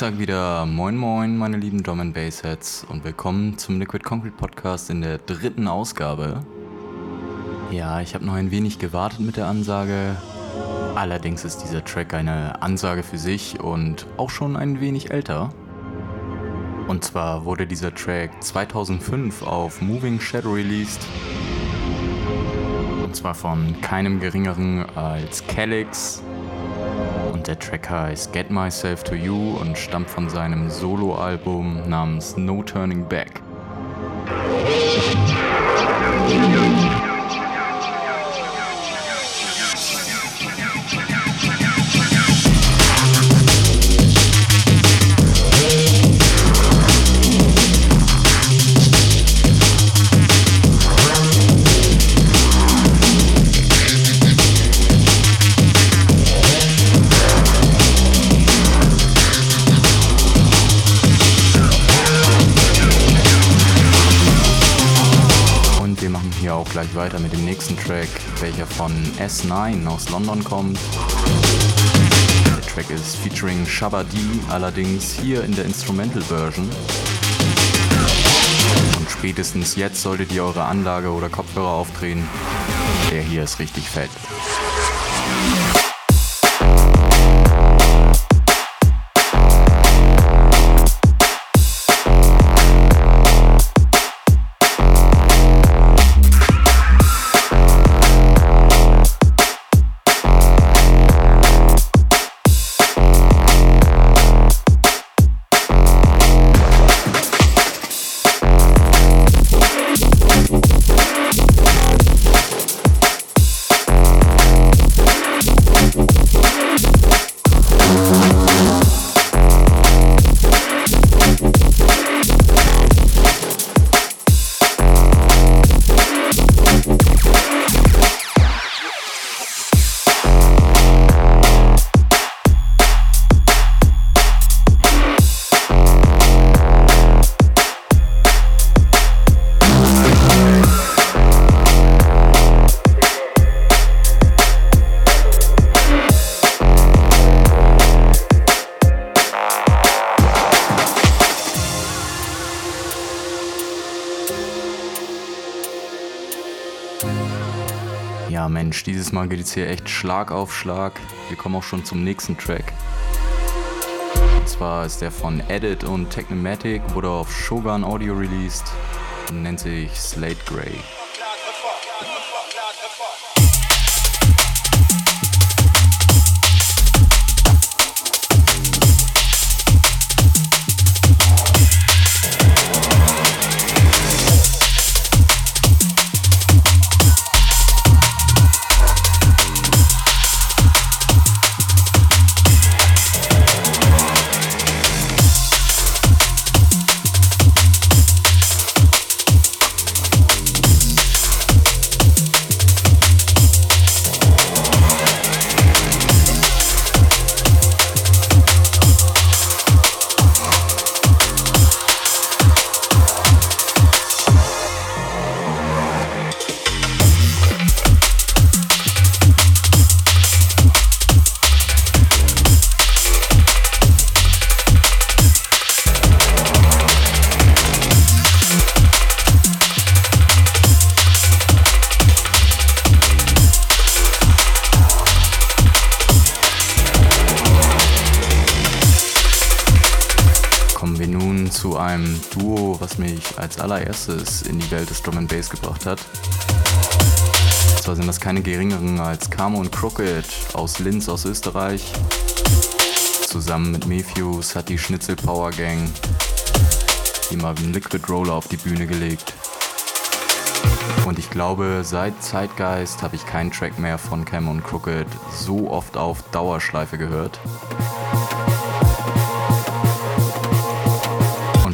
Sage wieder Moin Moin, meine lieben Drum and Bass Heads und willkommen zum Liquid Concrete Podcast in der dritten Ausgabe. Ja, ich habe noch ein wenig gewartet mit der Ansage. Allerdings ist dieser Track eine Ansage für sich und auch schon ein wenig älter. Und zwar wurde dieser Track 2005 auf Moving Shadow released. Und zwar von keinem geringeren als Calix, und der Track heißt Get Myself to You und stammt von seinem Soloalbum namens No Turning Back. Weiter mit dem nächsten Track, welcher von S9 aus London kommt. Der Track ist featuring Shabba D, allerdings hier in der Instrumental Version. Und spätestens jetzt solltet ihr eure Anlage oder Kopfhörer aufdrehen. Der hier ist richtig fett. Geht es hier echt Schlag auf Schlag. Wir kommen auch schon zum nächsten Track. Und zwar ist der von Edit und Technomatic, wurde auf Shogun Audio released und nennt sich Slate Grey. Mich als allererstes in die Welt des Drum and Bass gebracht hat. Und zwar sind das keine geringeren als Camo und Crooked aus Linz aus Österreich. Zusammen mit Mefuse hat die Schnitzel Power Gang die Marvin Liquid Roller auf die Bühne gelegt. Und ich glaube, seit Zeitgeist habe ich keinen Track mehr von Cam und Crooked so oft auf Dauerschleife gehört.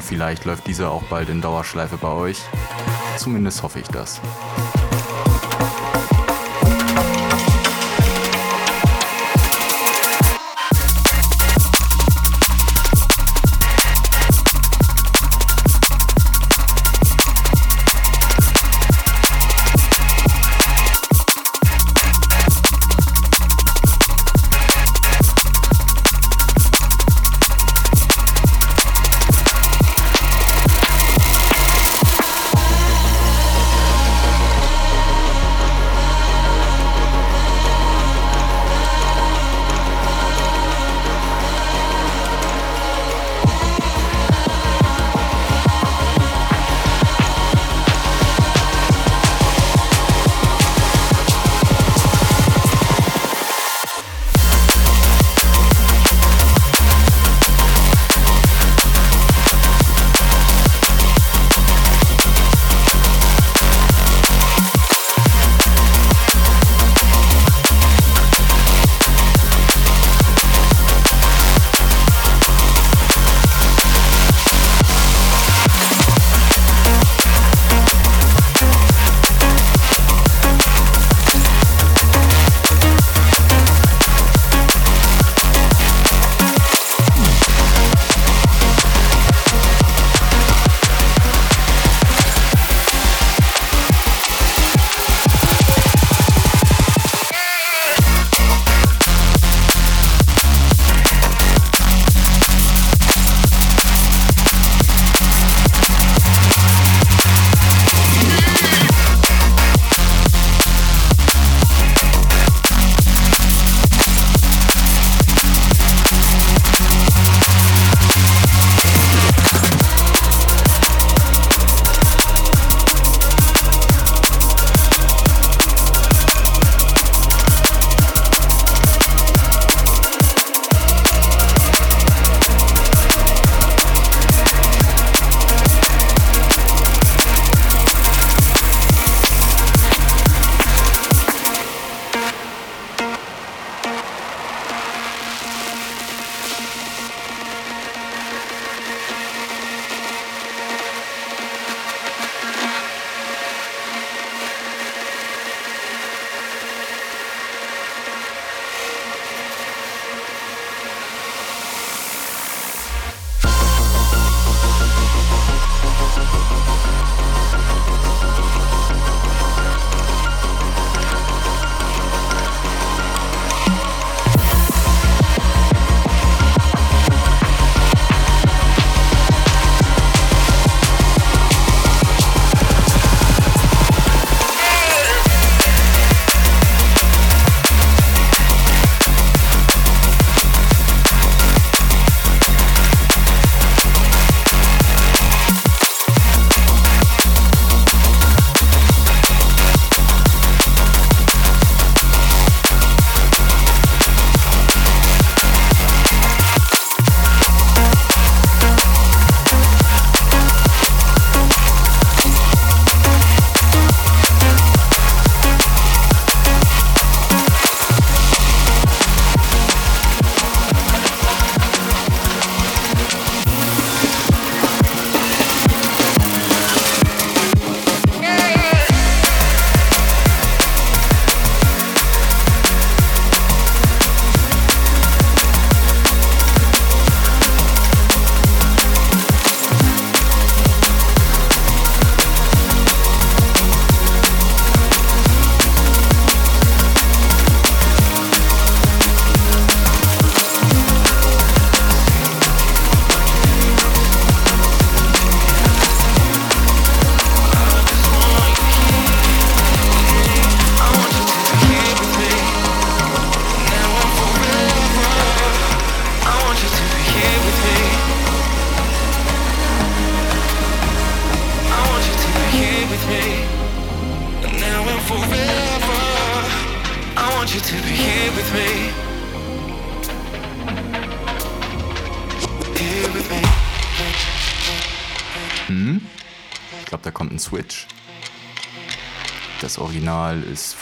Vielleicht läuft dieser auch bald in Dauerschleife bei euch. Zumindest hoffe ich das.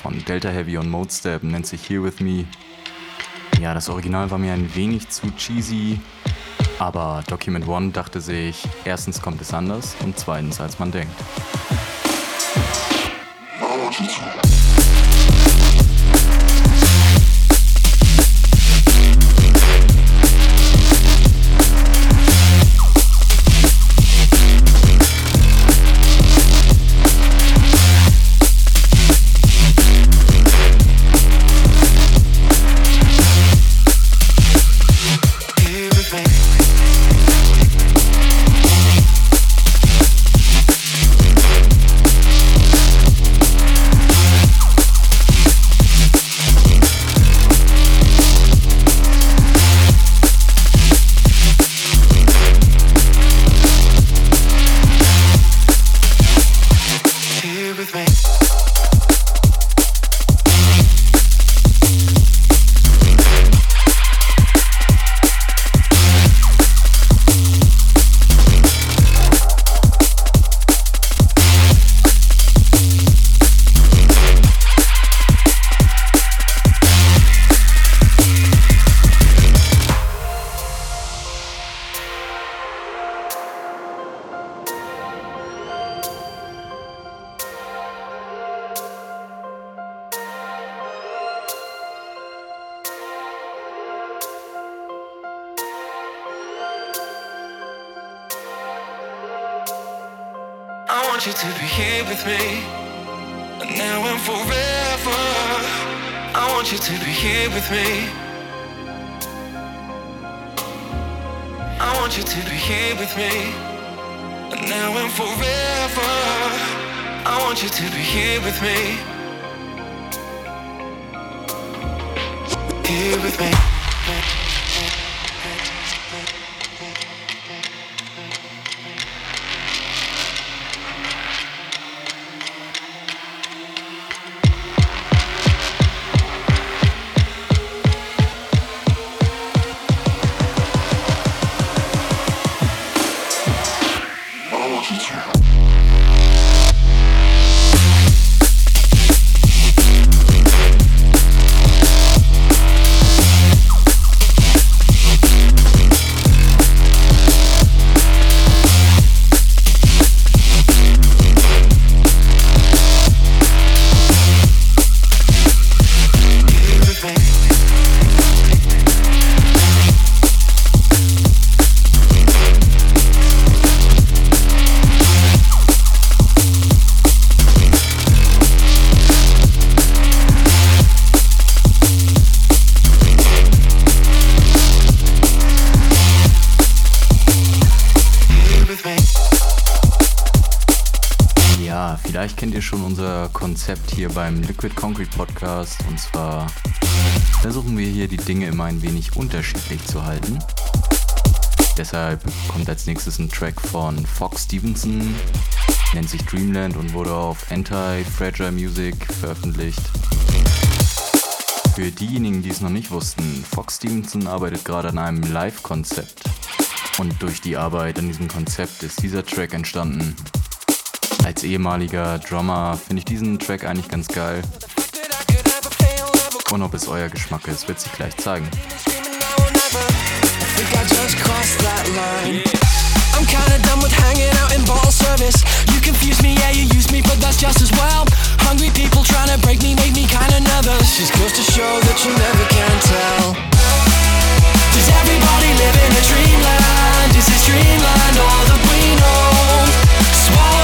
Von Delta Heavy und Modestep, nennt sich Here With Me. Ja, das Original war mir ein wenig zu cheesy, aber Document One dachte sich, erstens kommt es anders und zweitens als man denkt. Want you to be here with me. Here with me. Hier beim Liquid Concrete Podcast. Und zwar versuchen wir hier die Dinge immer ein wenig unterschiedlich zu halten. Deshalb kommt als nächstes ein Track von Fox Stevenson, nennt sich Dreamland und wurde auf Anti-Fragile Music veröffentlicht. Für diejenigen, die es noch nicht wussten, Fox Stevenson arbeitet gerade an einem Live-Konzept. Und durch die Arbeit an diesem Konzept ist dieser Track entstanden, ehemaliger Drummer finde ich diesen Track eigentlich ganz geil. Und ob es euer Geschmack ist, wird sich gleich zeigen. I'm kinda done with hanging out in ball service. You confuse me, yeah, you use me, but that's just as well. Hungry people trying to break me make me kinda nervous. Just goes to show that you never can tell. Does everybody live in a dreamland? Is this dreamland all that we know? Swallowing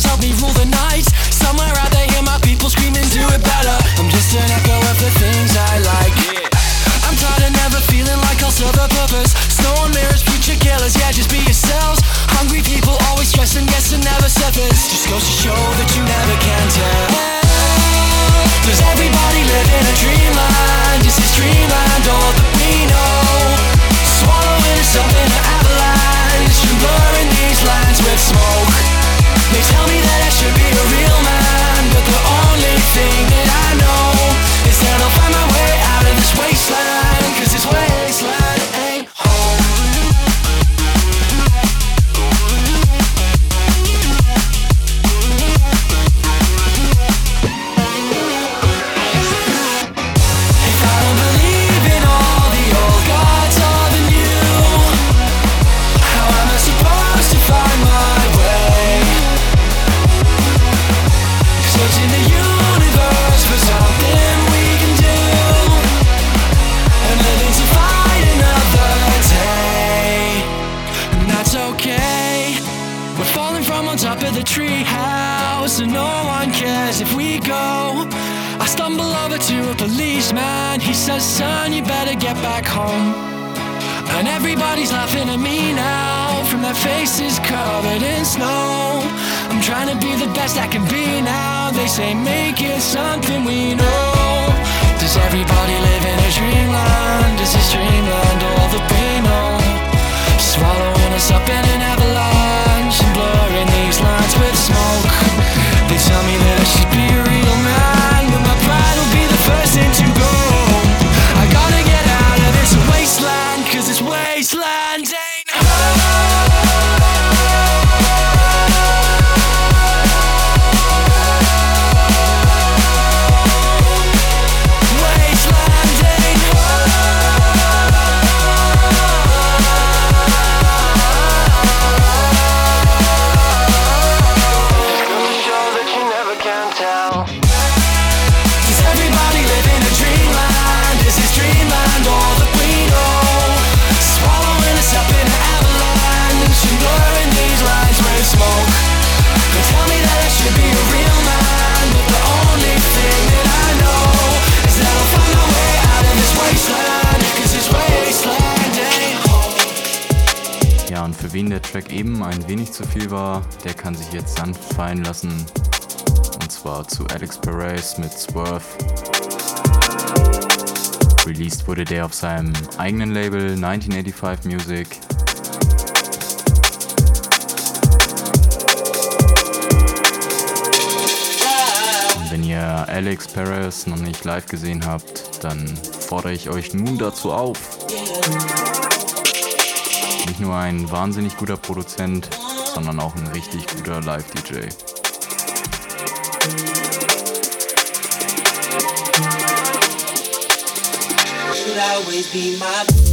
shadows help me rule the night. Somewhere out there hear my people screaming do it better. I'm just an echo of the things I like. I'm tired of never feeling like I'll serve a purpose. Snow on mirrors, preacher killers, yeah just be yourselves. Hungry people always stressing, guessing, never surface. Just goes to show that you never can tell. Does everybody live in a dreamland? Is this dreamland all that we know? Swallowing us up in an avalanche you're blurring these lines with smoke. They tell me that I should be a real man But the only thing that I know says, Son, you better get back home. And everybody's laughing at me now, from their faces covered in snow. I'm trying to be the best I can be now. They say, Make it something we know. Does everybody live in a dreamland? Does this dreamland all the we know? Swallowing us up in an avalanche and blurring these lines with smoke. They tell me that I should be a real man, but my pride will be the first thing to wen der Track eben ein wenig zu viel war, der kann sich jetzt sanft fallen lassen. Und zwar zu Alex Perez mit Swerve. Released wurde der auf seinem eigenen Label 1985 Music. Und wenn ihr Alex Perez noch nicht live gesehen habt, dann fordere ich euch nun dazu auf. Nicht nur ein wahnsinnig guter Produzent, sondern auch ein richtig guter Live-DJ. should always be my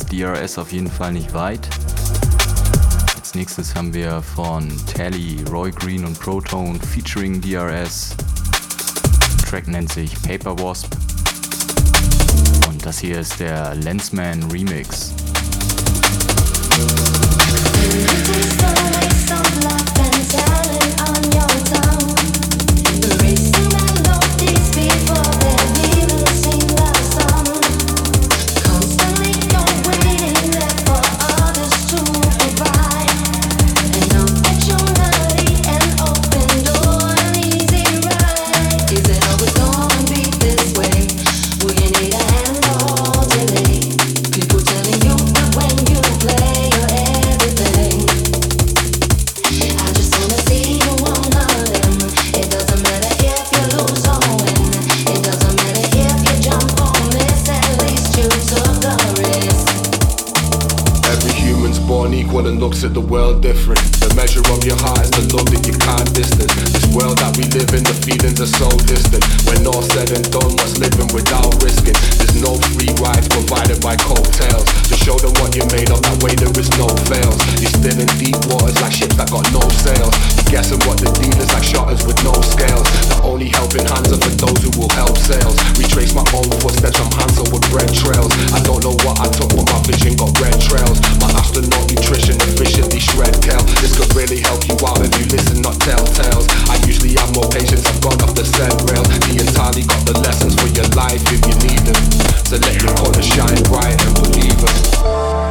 ist DRS auf jeden Fall nicht weit. Als nächstes haben wir von Tally, Roy Green und Protone featuring DRS. Der Track nennt sich Paper Wasp. Und das hier ist der Lensman Remix. Looks at the world different. Measure of your heart is the love that you can't distance. This world that we live in, the feelings are so distant. When all said and done, what's living without risking? There's no free rides provided by coattails. To show them what you're made of, that way there is no fails. You're still in deep waters like ships that got no sails. You guessing what the dealers like shutters with no scales. The only helping hands are for those who will help sales. Retrace my own footsteps I'm Hansel with red trails. I don't know what I took, but my vision got red trails. My astronaut nutrition efficiently shred kale. This really help you out if you listen, not tell tales. I usually have more patience, I've gone off the scent rail. The entirely got the lessons for your life if you need them. So let your corner shine bright and believe us.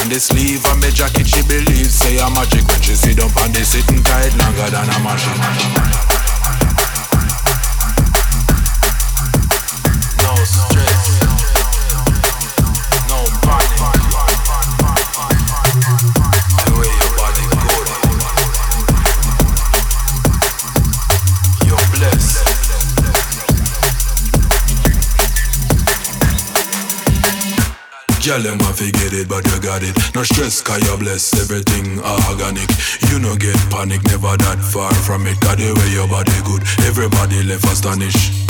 The and the sleeve of me jacket. She believes say I'm magic when she sit up and they sitting tight longer than a machine. No stress. Girl, them want to it, but you got it. No stress, cause you're blessed, everything organic. You no get panic, never that far from it. Got the way your body good, everybody left astonished.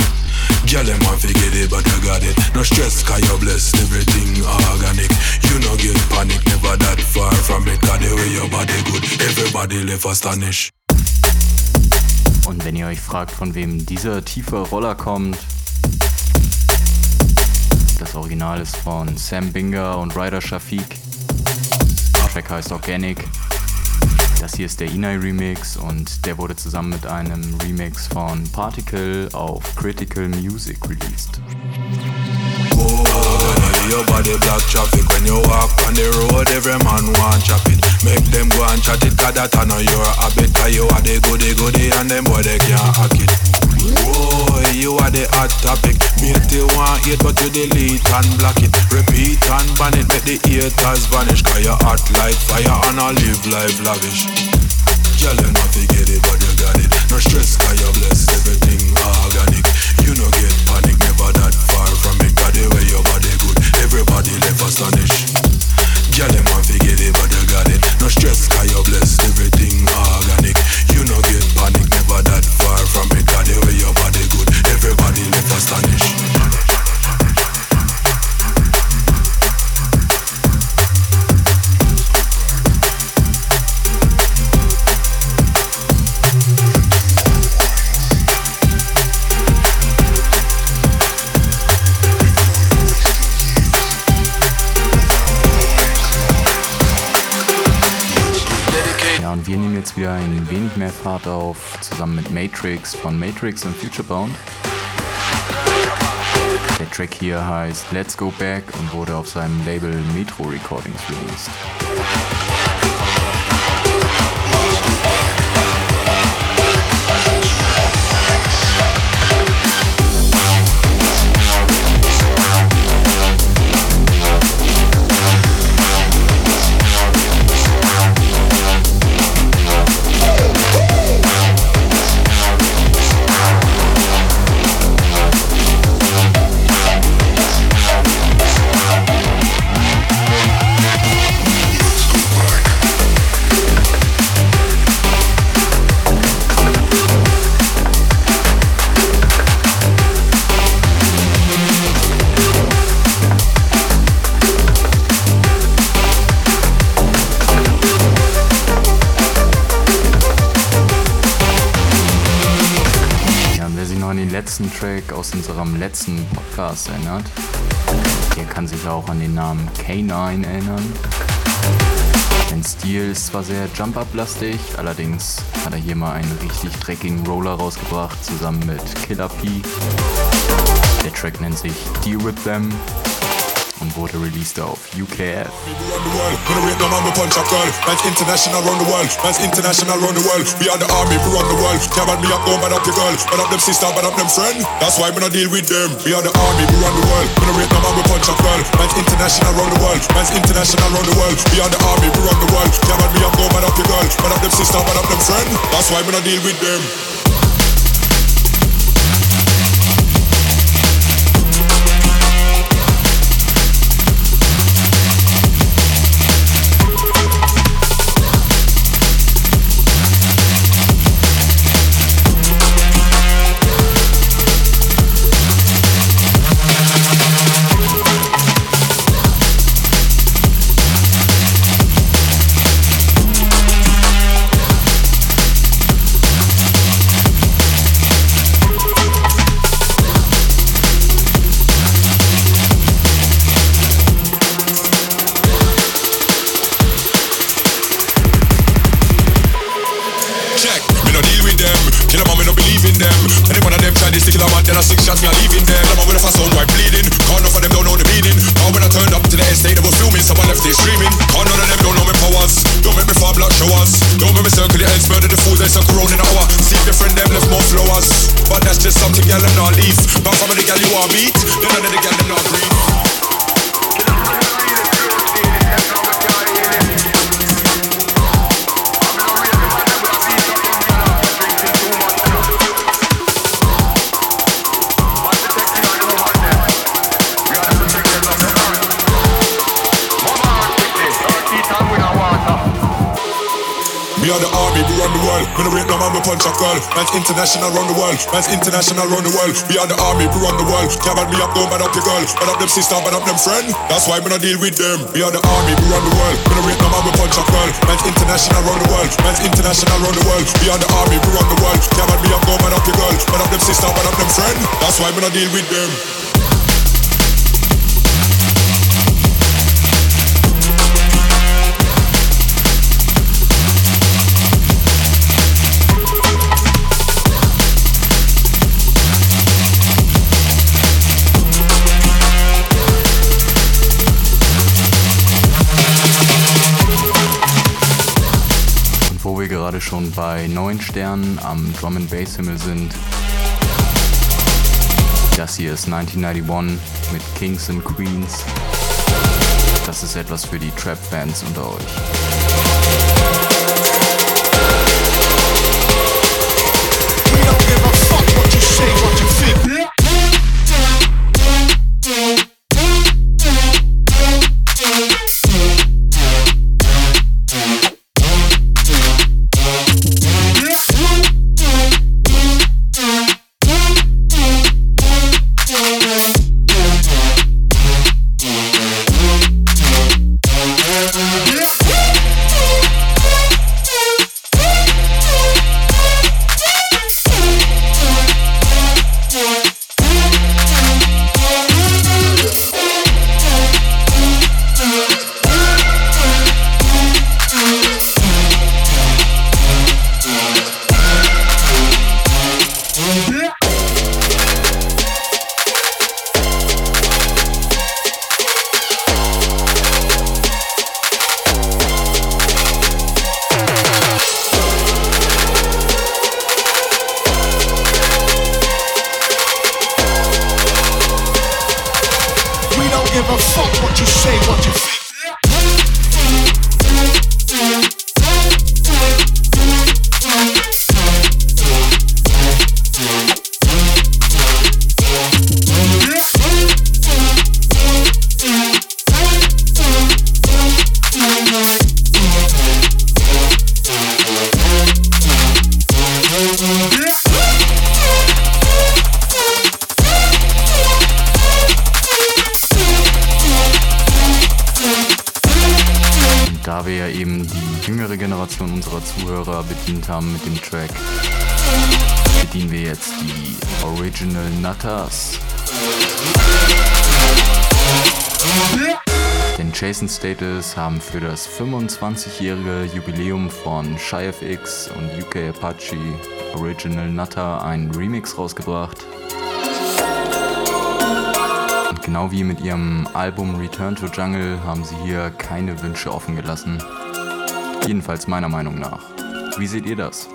Girl, them want to it, but you got it. No stress, cause you're blessed, everything organic. You no get panic, never that far from it. Got the way your body good, everybody left astonished. Und wenn ihr euch fragt, von wem dieser tiefe Roller kommt, das Original ist von Sam Binger und Ryder Shafiq. Der Track heißt Organic. Das hier ist der Inai Remix und der wurde zusammen mit einem Remix von Particle auf Critical Music released. Oh, your body block traffic when you walk on the road. Every man want chop it. Make them go and chat it, cause that I know your habit. Cause you are the goody goody and them boy they can't hack it. Boy, you are the hot topic. Mate you want hate but you delete and block it. Repeat and ban it, make the haters vanish. Cause you hot like fire and I live life lavish. Girl, you know fi get it, but you got it. No stress, cause you're blessed, everything organic. You no get panic, never that far from it. Got the way your body good, everybody left astonished. Girl, them want fi get it, but you got it. No stress, cause you're blessed, wenig mehr Fahrt auf, zusammen mit Matrix von Matrix und Futurebound. Der Track hier heißt Let's Go Back und wurde auf seinem Label Metro Recordings released. Aus unserem letzten Podcast erinnert, der kann sich auch an den Namen K9 erinnern. Sein Stil ist zwar sehr Jump-Up-lastig, allerdings hat er hier mal einen richtig dreckigen Roller rausgebracht, zusammen mit Killer P. Der Track nennt sich Deal With Them und wurde released auf UKF. around the world. Gonna rate no man, International around the world. Man's international around the world. We are the army, we run the world. Can't me up, go bad up your girl. Bad up them sister, bad up them friend. That's why we no deal with them. We are the army, we run the world. We no rate no man, we punch a girl. Man's international around the world. Man's international around the world. We are the army, we run the world. Can't me up, go bad up your girl. Bad up them sister, bad up them friend. That's why we no deal with them. Schon bei neun Sternen am Drum and Bass Himmel sind, das hier ist 1991 mit Kings and Queens. Das ist etwas für die Trap-Fans unter euch. Fuck what you say, what you think. Generation unserer Zuhörer bedient haben mit dem Track, bedienen wir jetzt die Original Nutters. Denn Jason Status haben für das 25-jährige Jubiläum von ShyFX und UK Apache Original Nutter einen Remix rausgebracht. Und genau wie mit ihrem Album Return to Jungle haben sie hier keine Wünsche offen gelassen. Jedenfalls meiner Meinung nach. Wie seht ihr das?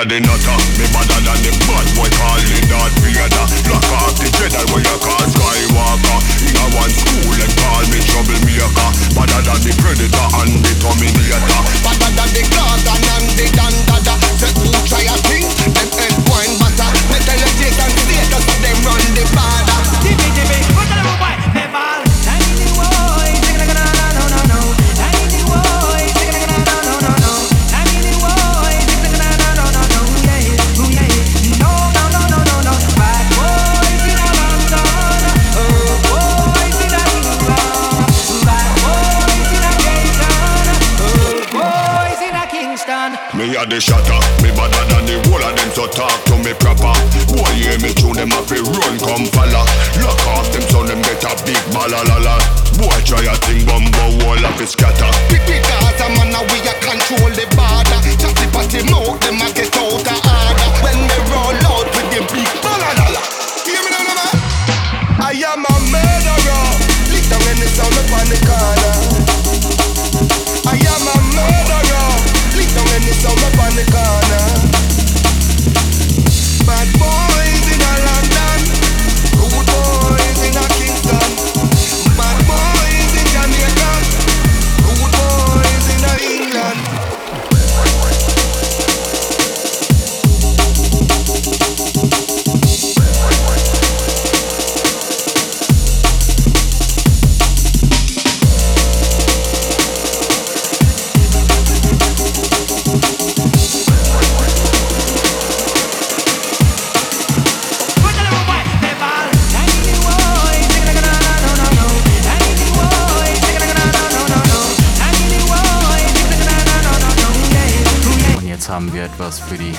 A the nutter, me better than the bad boy call me Darth Vader Lock off the Jedi where you call Skywalker In a one school and call me troublemaker Better than the Predator and the Terminator Better than the Gordon and the Dandada. Say who try a thing, them head wine butter. Me tell you Jason Status, them run the border. A the shatter, me better than the whole of them So talk to me proper Boy hear me tune them a fi run come follow Lock off them so them get a big balalala Boy try a thing bumbo wall of his scatter Big big Gaza man, now we a control the border. Chatty patty mouth, them a get out of order. When we roll out with them big balalala. Hear me now, no, man. I am a murderer. Lick down any sound up on the corner. I am a murderer. When it's out up on the corner. Bad boy.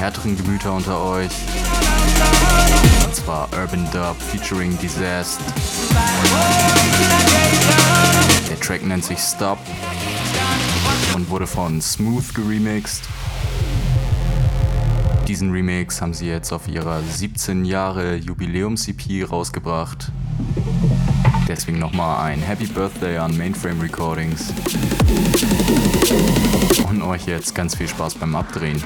Härteren Gemüter unter euch. Und zwar Urban Dub featuring Disaster. Der Track nennt sich Stop und wurde von Smooth geremixed. Diesen Remix haben sie jetzt auf ihrer 17 Jahre Jubiläums-EP rausgebracht. Deswegen nochmal ein Happy Birthday an Mainframe Recordings. Und euch jetzt ganz viel Spaß beim Abdrehen.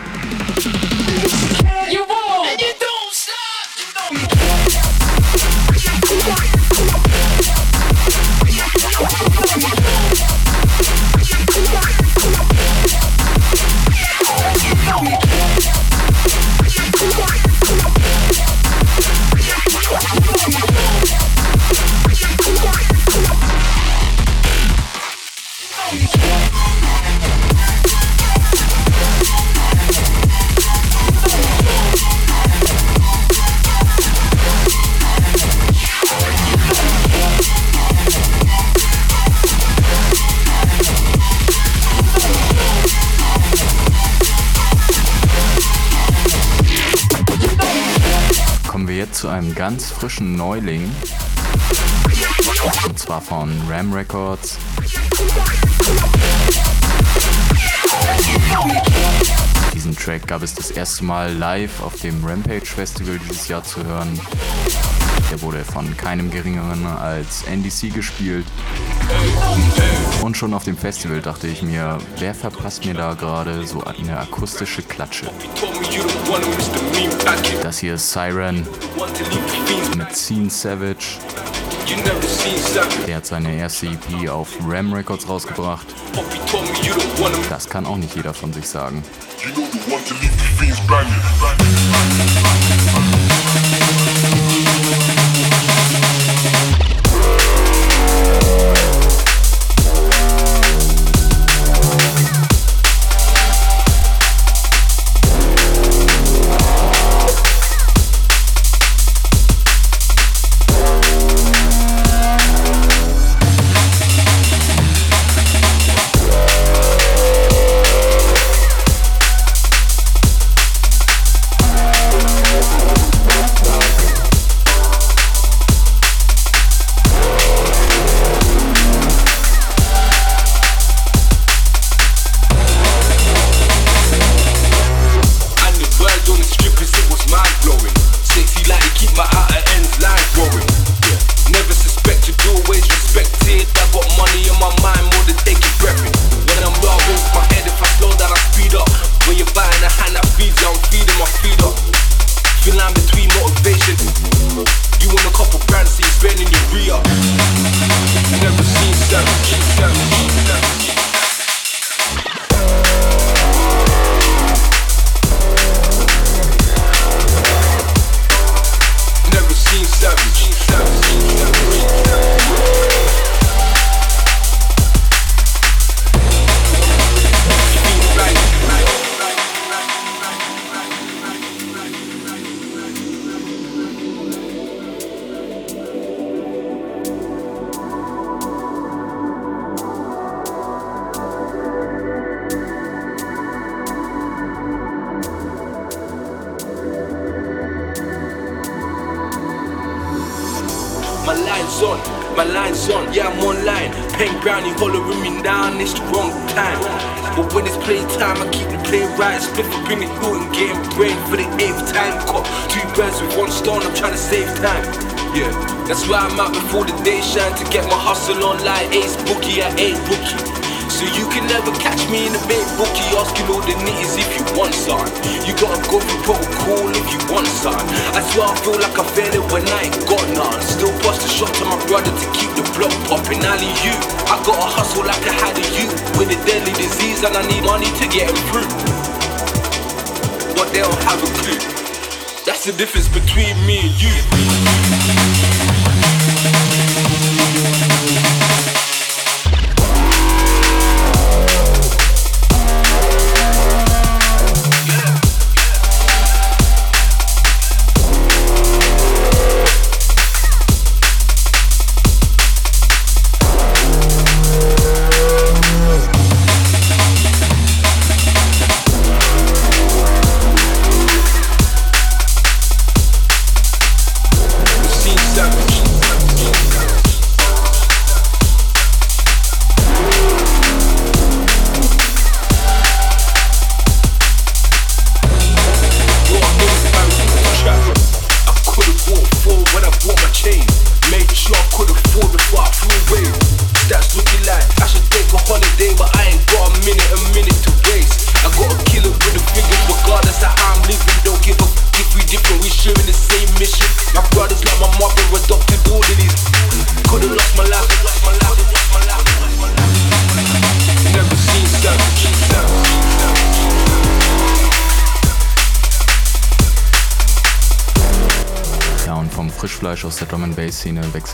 Ganz frischen Neuling. Und zwar von Ram Records. Diesen Track gab es das erste Mal live auf dem Rampage Festival dieses Jahr zu hören. Der wurde von keinem geringeren als NDC gespielt. Und schon auf dem Festival dachte ich mir, wer verpasst mir da gerade so eine akustische Klatsche? Das hier ist Siren mit Scene Savage. Der hat seine erste EP auf Ram Records rausgebracht. Das kann auch nicht jeder von sich sagen. And right. Split for bring it through and game brain for the eighth time. Caught two birds with one stone, I'm trying to save time. Yeah, that's why I'm out before the day shine to get my hustle on like ace bookie I ain't bookie. So you can never catch me in the big bookie asking all the nitties if you want some. You gotta go through protocol if you want some. I swear I feel like I failed it when I ain't got none. Still bust a shot to my brother to keep the block popping. Ali, you, I gotta hustle like I had a you with a deadly disease and I need money to get. But they don't have a clue. That's the difference between me and you.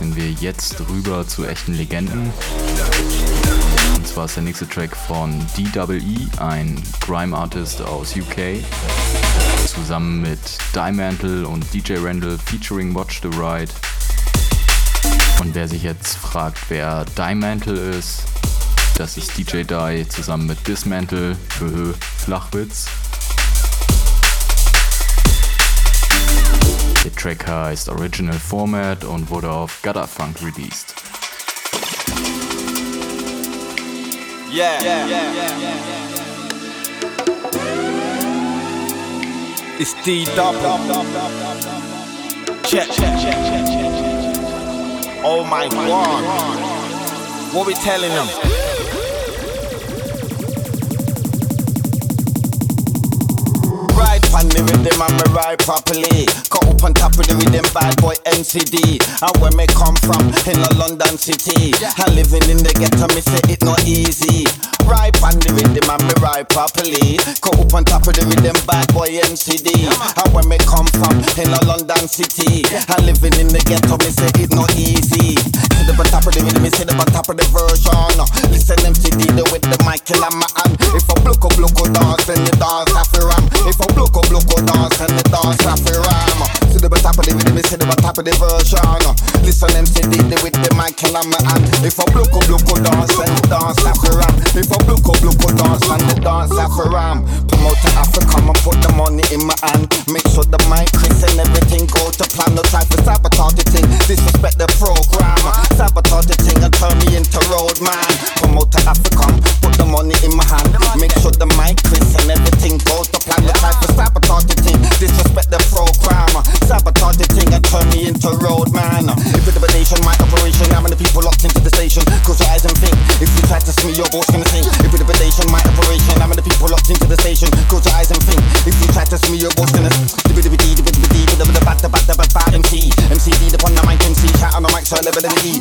Wechseln wir jetzt rüber zu echten Legenden. Und zwar ist der nächste Track von DWE, ein Grime Artist aus UK, zusammen mit Dimantle und DJ Randall featuring Watch the Ride. Und wer sich jetzt fragt, wer Dimantle ist, das ist DJ Die zusammen mit Dismantle, Höhö, Flachwitz. Track heißt Original Format und wurde auf Gutter Funk released. Yeah. It's D double. Check. Oh my god. What we telling them? Ride pan the rhythm and me ride properly. Up on top of the rhythm, bad boy NCD. And where me come from, in a London city. And living in the ghetto, me say it not easy. Ride on the rhythm and me ride properly. Go up on top of the rhythm, bad boy NCD. And where me come from, in a London city. And living in the ghetto, me say it not easy. Sit up on top of the rhythm, me sit up on top of the version. Listen MCD, the with the mic in my hand. If I block up, block dance, then the dance have to ram. If I block up, block dance, then the dance have to ram. Sit up on top of the rhythm, me sit up on top of the version. Listen MCD, the with the mic in my hand. If I block up, block dance, the dance to ram. If I block up, block dance, then the dance to ram. Promote to Africa, and put the money in my hand. Make sure the mic, Chris, and everything go to plan. No try for sabotage the thing, disrespect the program. Sabotage the thing and turn me into road man. Promote to Africa, put the money in my hand. Make sure the mic, Chris, and everything goes to plan. No try for sabotage the thing, disrespect the program. Sabotage the thing and turn me into road man. A nation, my operation, how many people locked into the station? Close your eyes and think. If you try to see me, your boat's gonna it's a nation, my operation, how many people locked into the station? Close your eyes and think. If you try to see me, your boat's gonna MC, MCD the mic, MC, shout on the mic, so I live in the E.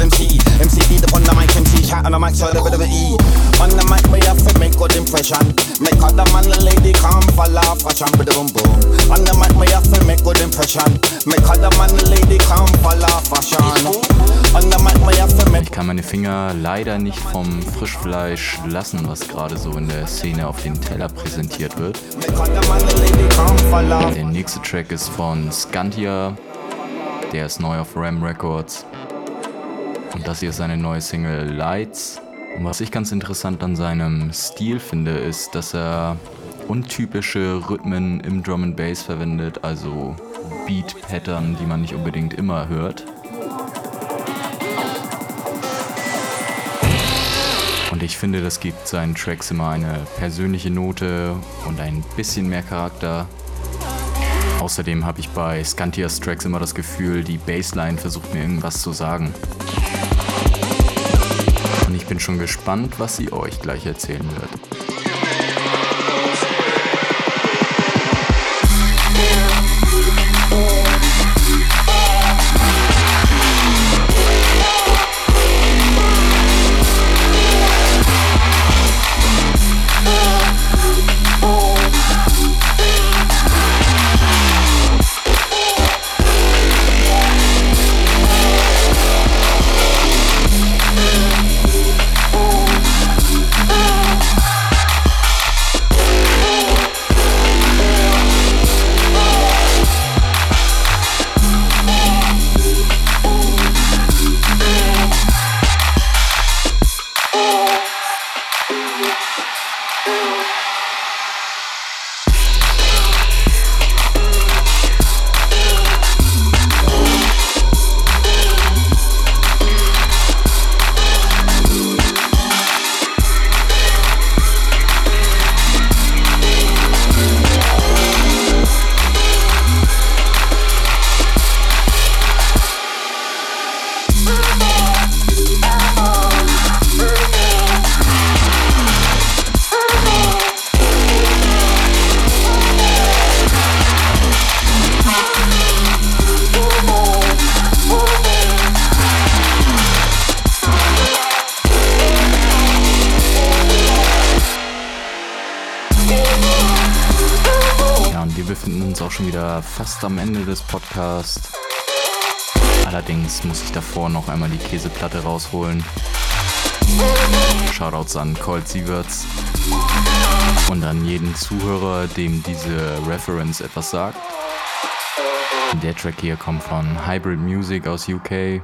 MC, MCD the mic, MC, shout on the mic, so I live in the E. On the mic, we have to make good impression. Make other man and lady come follow fashion, boom boom boom. On the mic, we have to make good impression. Make other man and lady come follow fashion. On the mic, we have to make Ich kann meine Finger leider nicht vom Frischfleisch lassen, was gerade so in der Szene auf den Teller präsentiert wird. make other man and lady come. Der nächste Track ist von Scantia. Der ist neu auf Ram Records. Und das hier ist seine neue Single Lights. Und was ich ganz interessant an seinem Stil finde, ist, dass er untypische Rhythmen im Drum and Bass verwendet, also Beat-Pattern, die man nicht unbedingt immer hört. Und ich finde, das gibt seinen Tracks immer eine persönliche Note und ein bisschen mehr Charakter. Außerdem habe ich bei Scantias Tracks immer das Gefühl, die Bassline versucht mir irgendwas zu sagen. Und ich bin schon gespannt, was sie euch gleich erzählen wird. Podcasts. Allerdings muss ich davor noch einmal die Käseplatte rausholen. Shoutouts an Colt Sieverts und an jeden Zuhörer, dem diese Reference etwas sagt. Der Track hier kommt von Hybrid Music aus UK.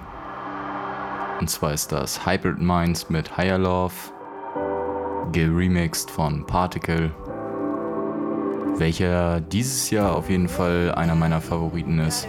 Und zwar ist das Hybrid Minds mit Higher Love, geremixed von Particle welcher dieses Jahr auf jeden Fall einer meiner Favoriten ist.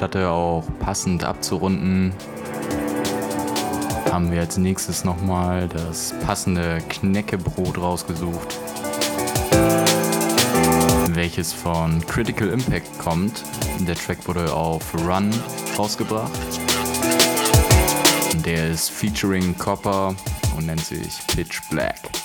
Platte auch passend abzurunden, haben wir als nächstes nochmal das passende Kneckebrot rausgesucht, welches von Critical Impact kommt. Der Track wurde auf Run rausgebracht. Der ist featuring Copper und nennt sich Pitch Black.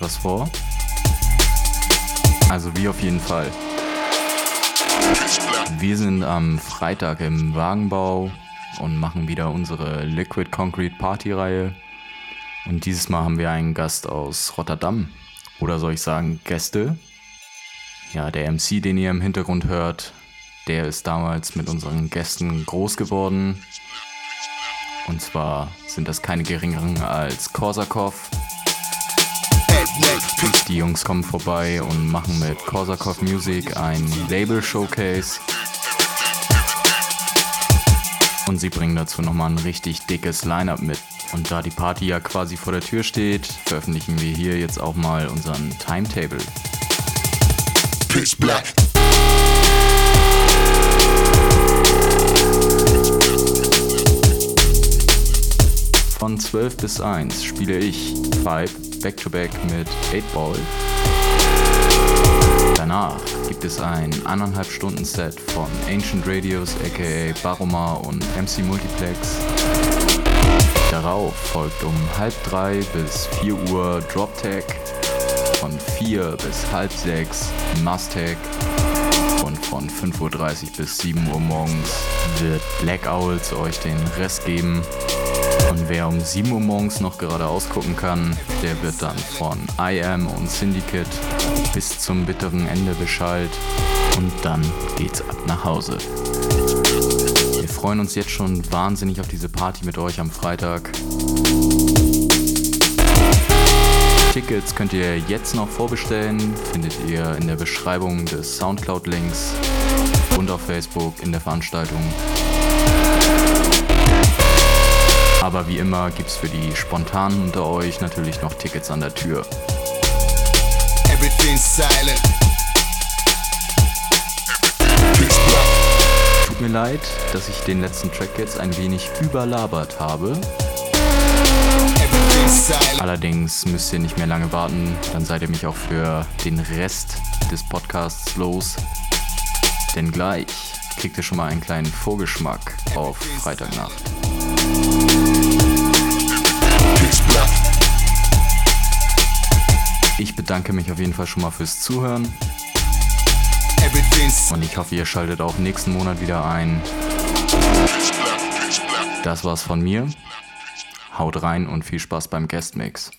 Etwas vor? Also wie auf jeden Fall. Wir sind am Freitag im Wagenbau und machen wieder unsere Liquid Concrete Party Reihe. Und dieses Mal haben wir einen Gast aus Rotterdam. Oder soll ich sagen Gäste? Ja, der MC, den ihr im Hintergrund hört, der ist damals mit unseren Gästen groß geworden. Und zwar sind das keine geringeren als Korsakov. Die Jungs kommen vorbei und machen mit Korsakov Music ein Label-Showcase. Und sie bringen dazu nochmal ein richtig dickes Line-Up mit. Und da die Party ja quasi vor der Tür steht, veröffentlichen wir hier jetzt auch mal unseren Timetable. Pitch black. Von 12 bis 1 spiele ich Five Back-to-Back mit 8 Ball. Danach gibt es ein anderthalb Stunden Set von Ancient Radios aka Baroma und MC Multiplex. Darauf folgt um halb drei bis 4 Uhr Drop Tech. Von 4 bis halb 6 Mustag. Und von 5.30 Uhr bis 7 Uhr morgens wird Black Owls euch den Rest geben. Und wer um 7 Uhr morgens noch geradeaus gucken kann, der wird dann von I Am und Syndicate bis zum bitteren Ende beschallt. Und dann geht's ab nach Hause. Wir freuen uns jetzt schon wahnsinnig auf diese Party mit euch am Freitag. Tickets könnt ihr jetzt noch vorbestellen, findet ihr in der Beschreibung des Soundcloud-Links und auf Facebook in der Veranstaltung. Aber wie immer gibt's für die Spontanen unter euch natürlich noch Tickets an der Tür. Everything's silent. Tut mir leid, dass ich den letzten Track jetzt ein wenig überlabert habe. Allerdings müsst ihr nicht mehr lange warten, dann seid ihr mich auch für den Rest des Podcasts los. Denn gleich kriegt ihr schon mal einen kleinen Vorgeschmack auf Freitagnacht. Ich bedanke mich auf jeden Fall schon mal fürs Zuhören und ich hoffe, ihr schaltet auch nächsten Monat wieder ein. Das war's von mir. Haut rein und viel Spaß beim Guestmix.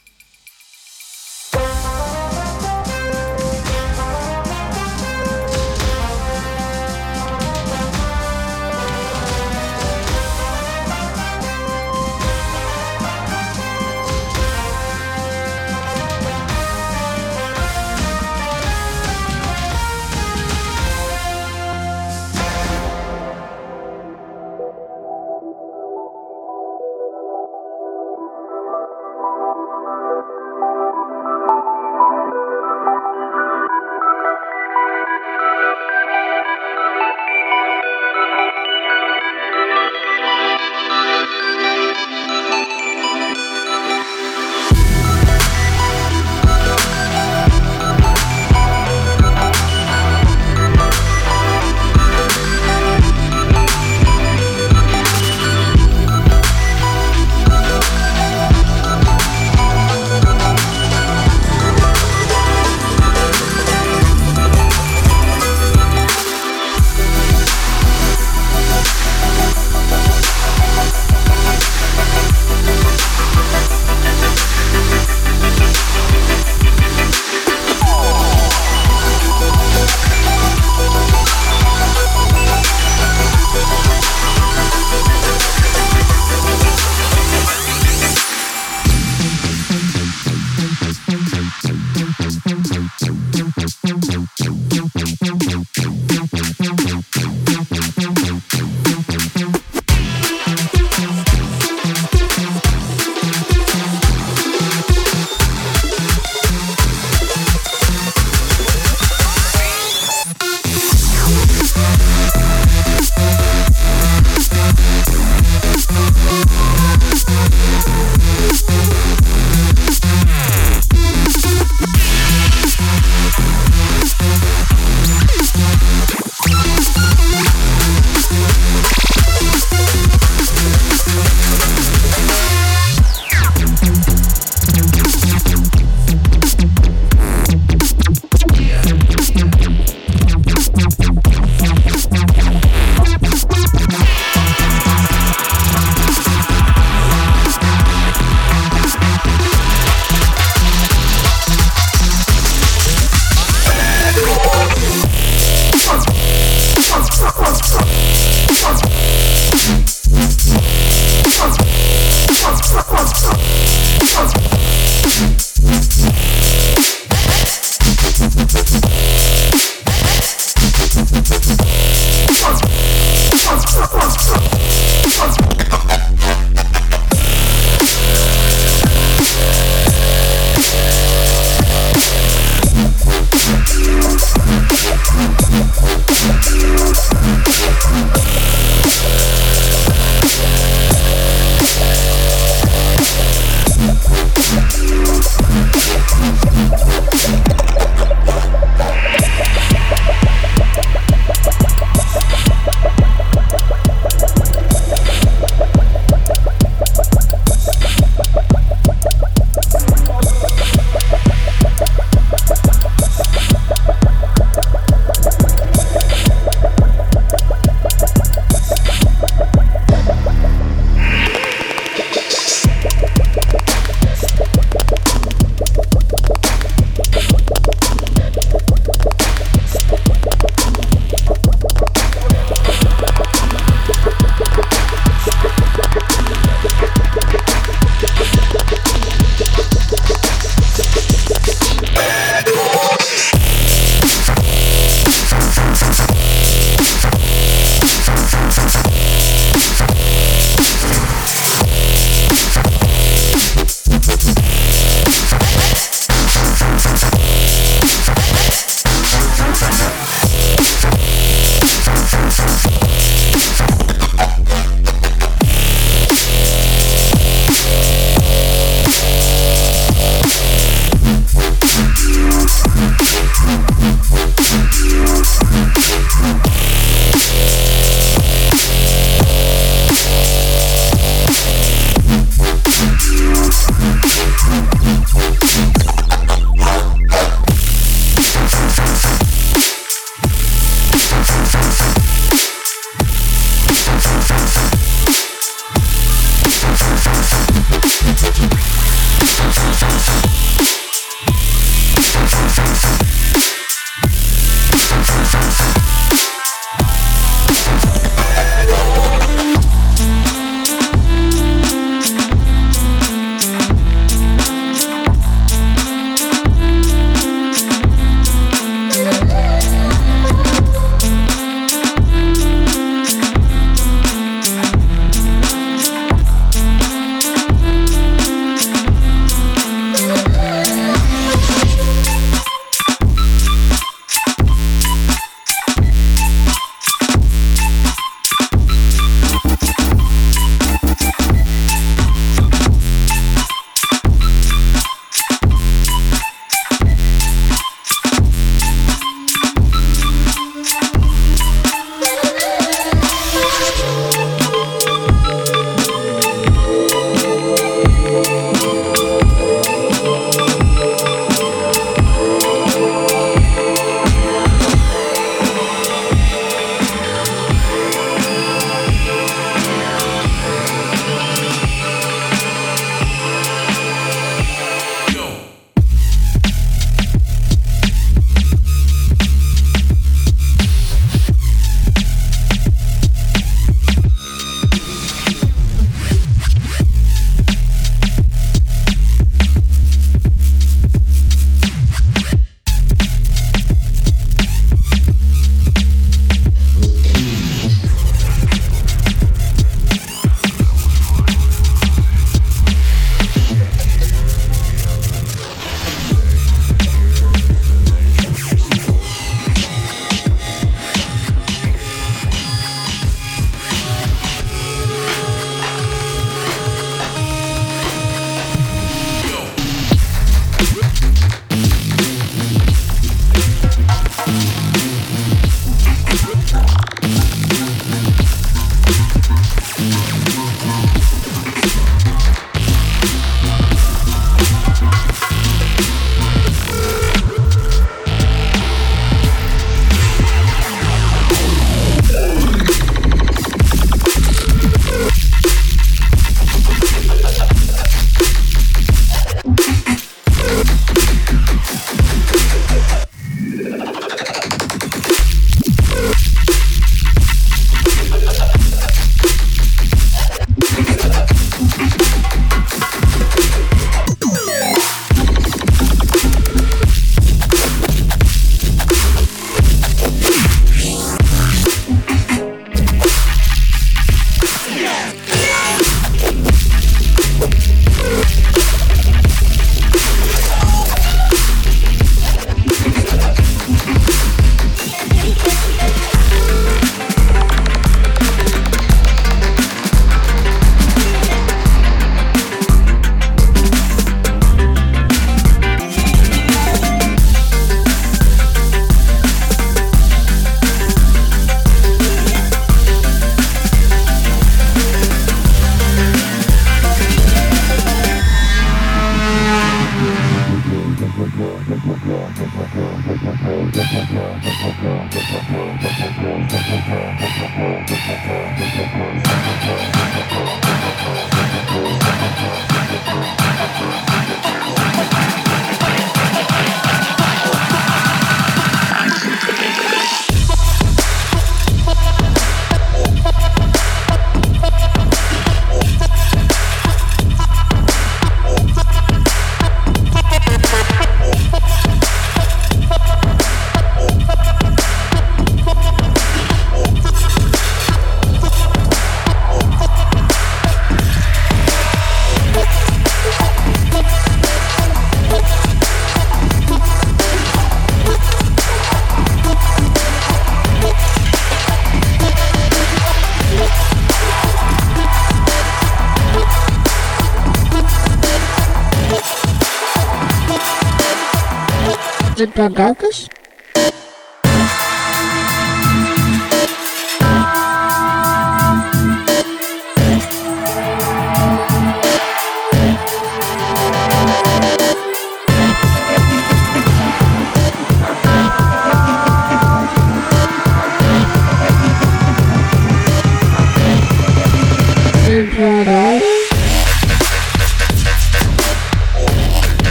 Sind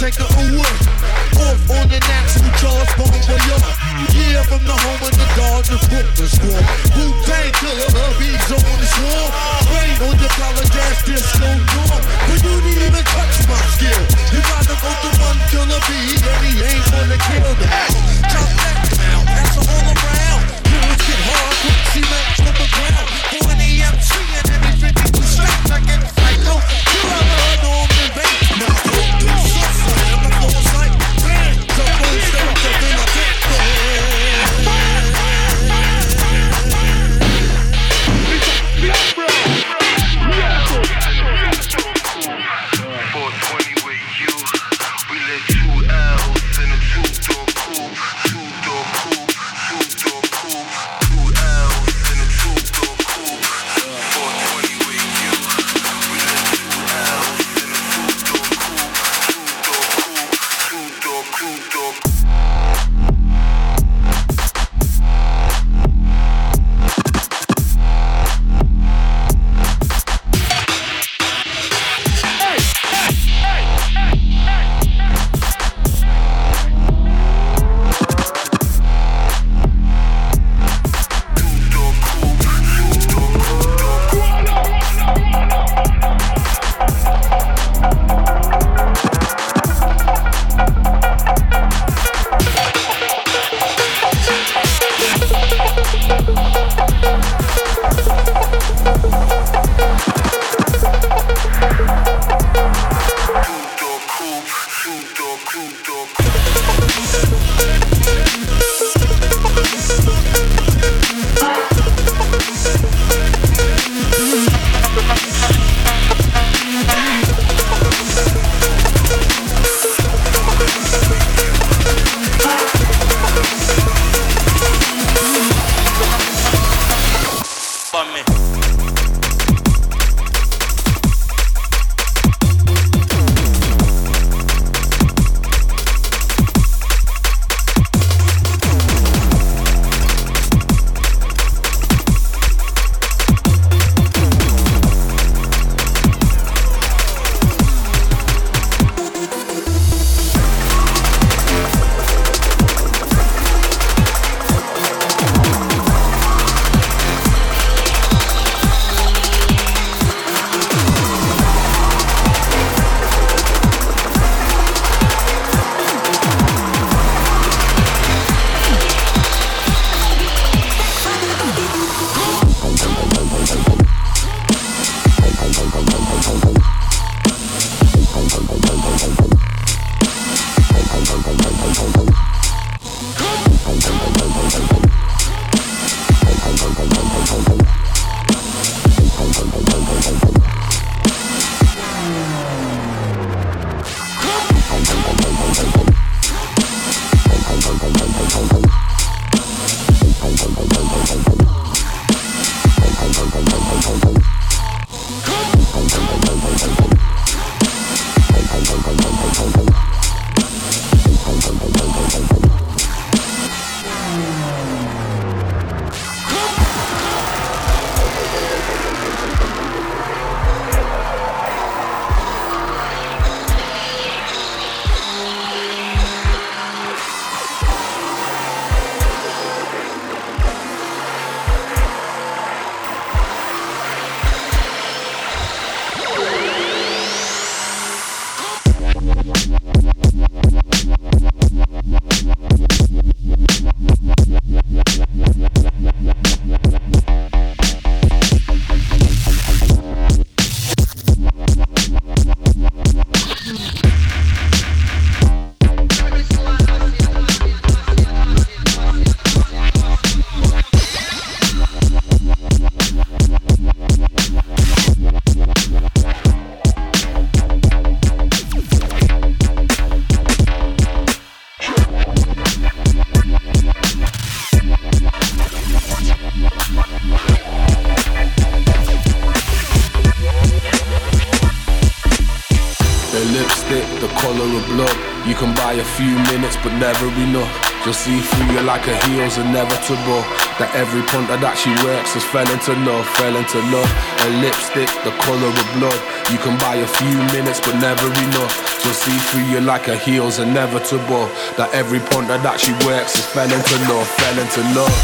taker of wood. Off on the natural Charles Bon Voyeur. Yeah, from the home of the of Brooklyn squad. Wu Tang killer, hubby's on the swarm. Rain on your ass disco dorm. But you didn't even touch my skill. You gotta go to one killer bee, and he ain't gonna kill them. Chop that down, pass all around. Killers get hard, quick cement to the ground. Inevitable. That every punter that she works has fell into love, fell into love. Her lipstick, the color of blood. You can buy a few minutes, but never enough. She'll see through you like her heels buff. That every punter that she works has fell into love, fell into love.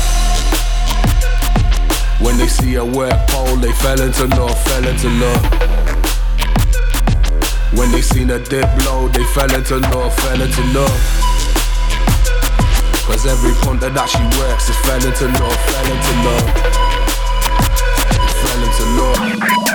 When they see her work pole, they fell into love, fell into love. When they seen her dip low, they fell into love, fell into love. Cause every punter that she works is fell into love, fell into love. Fell into love.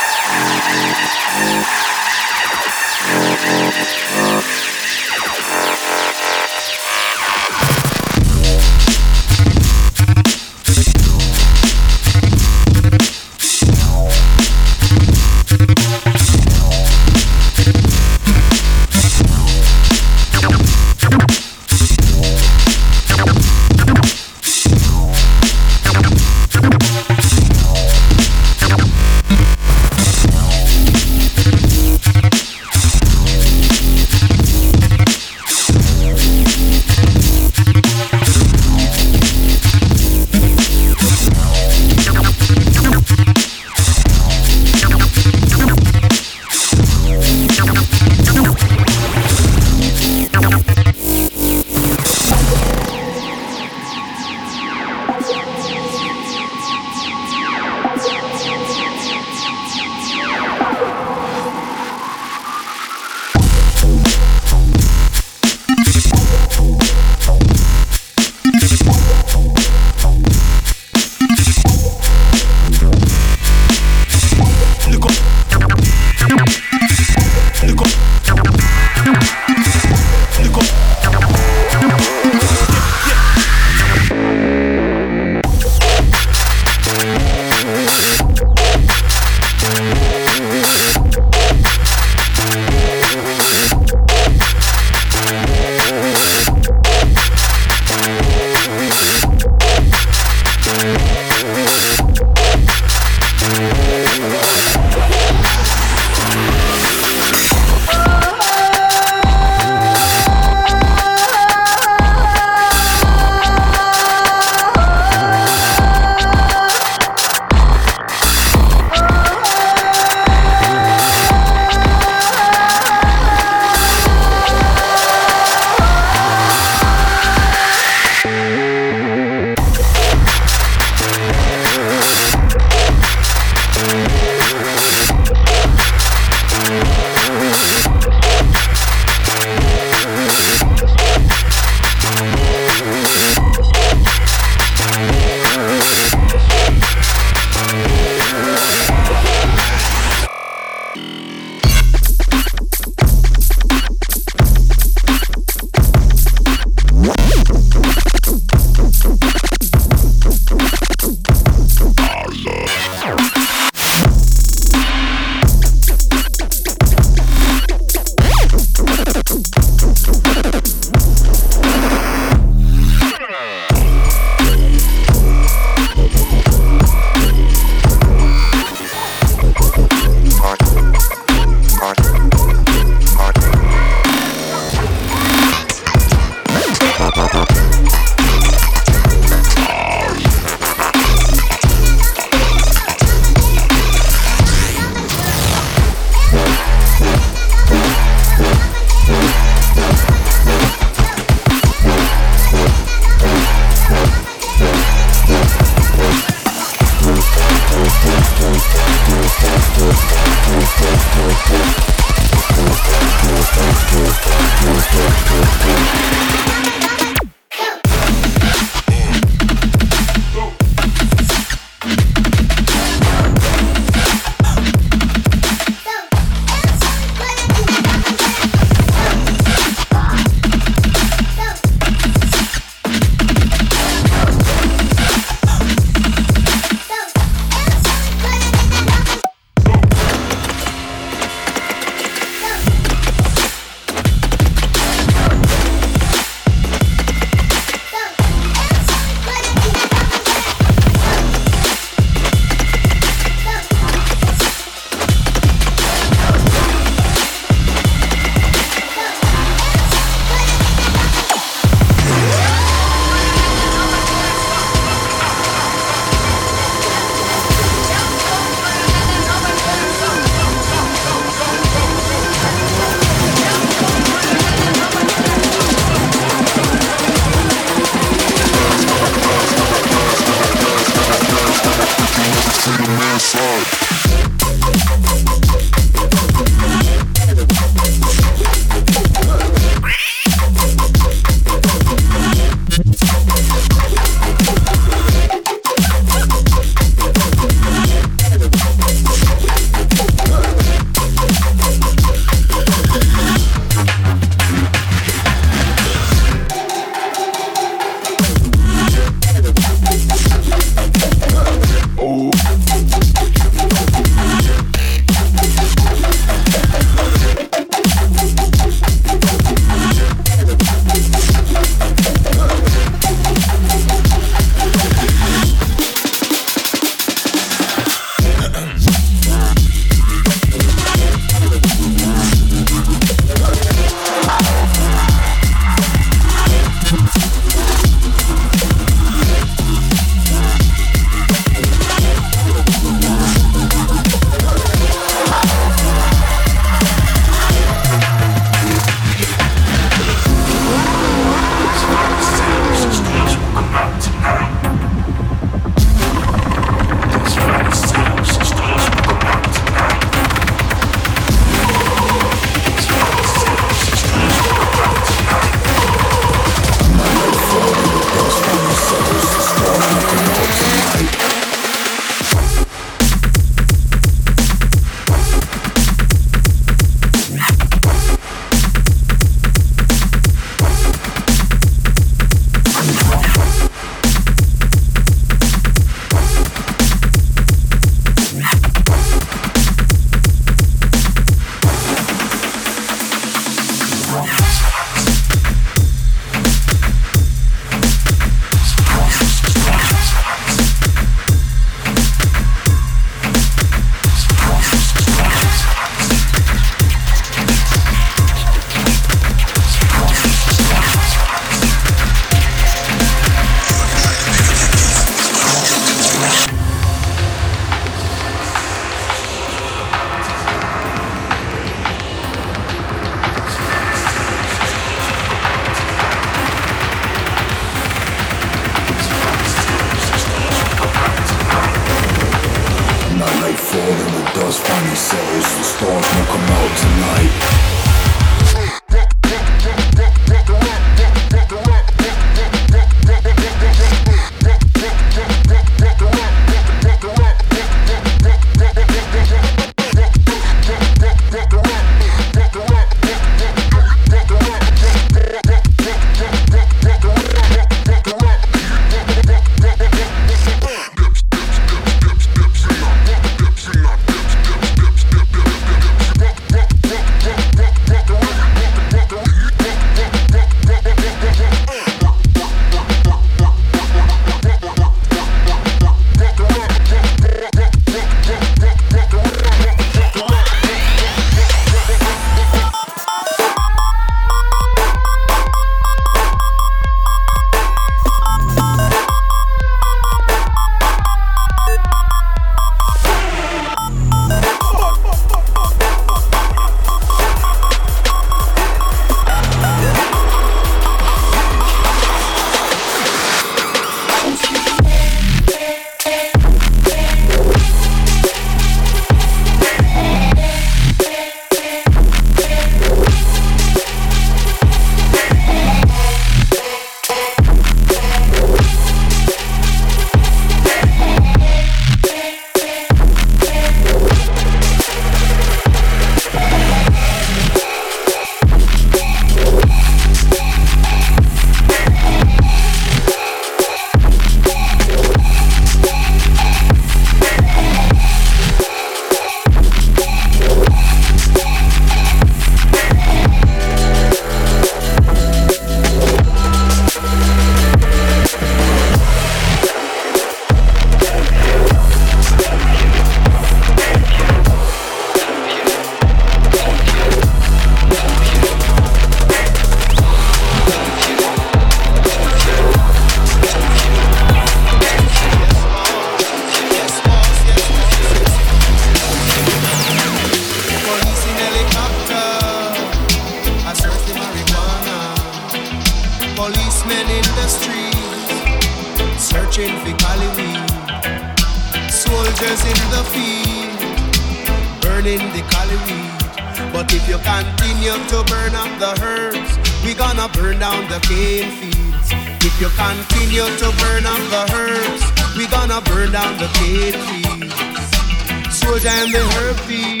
you continue to burn up the herbs, we gonna burn down the K T S, trees. And the herpes.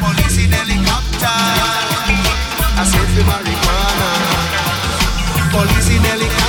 Police in helicopter. I said the marijuana. Police in helicopter.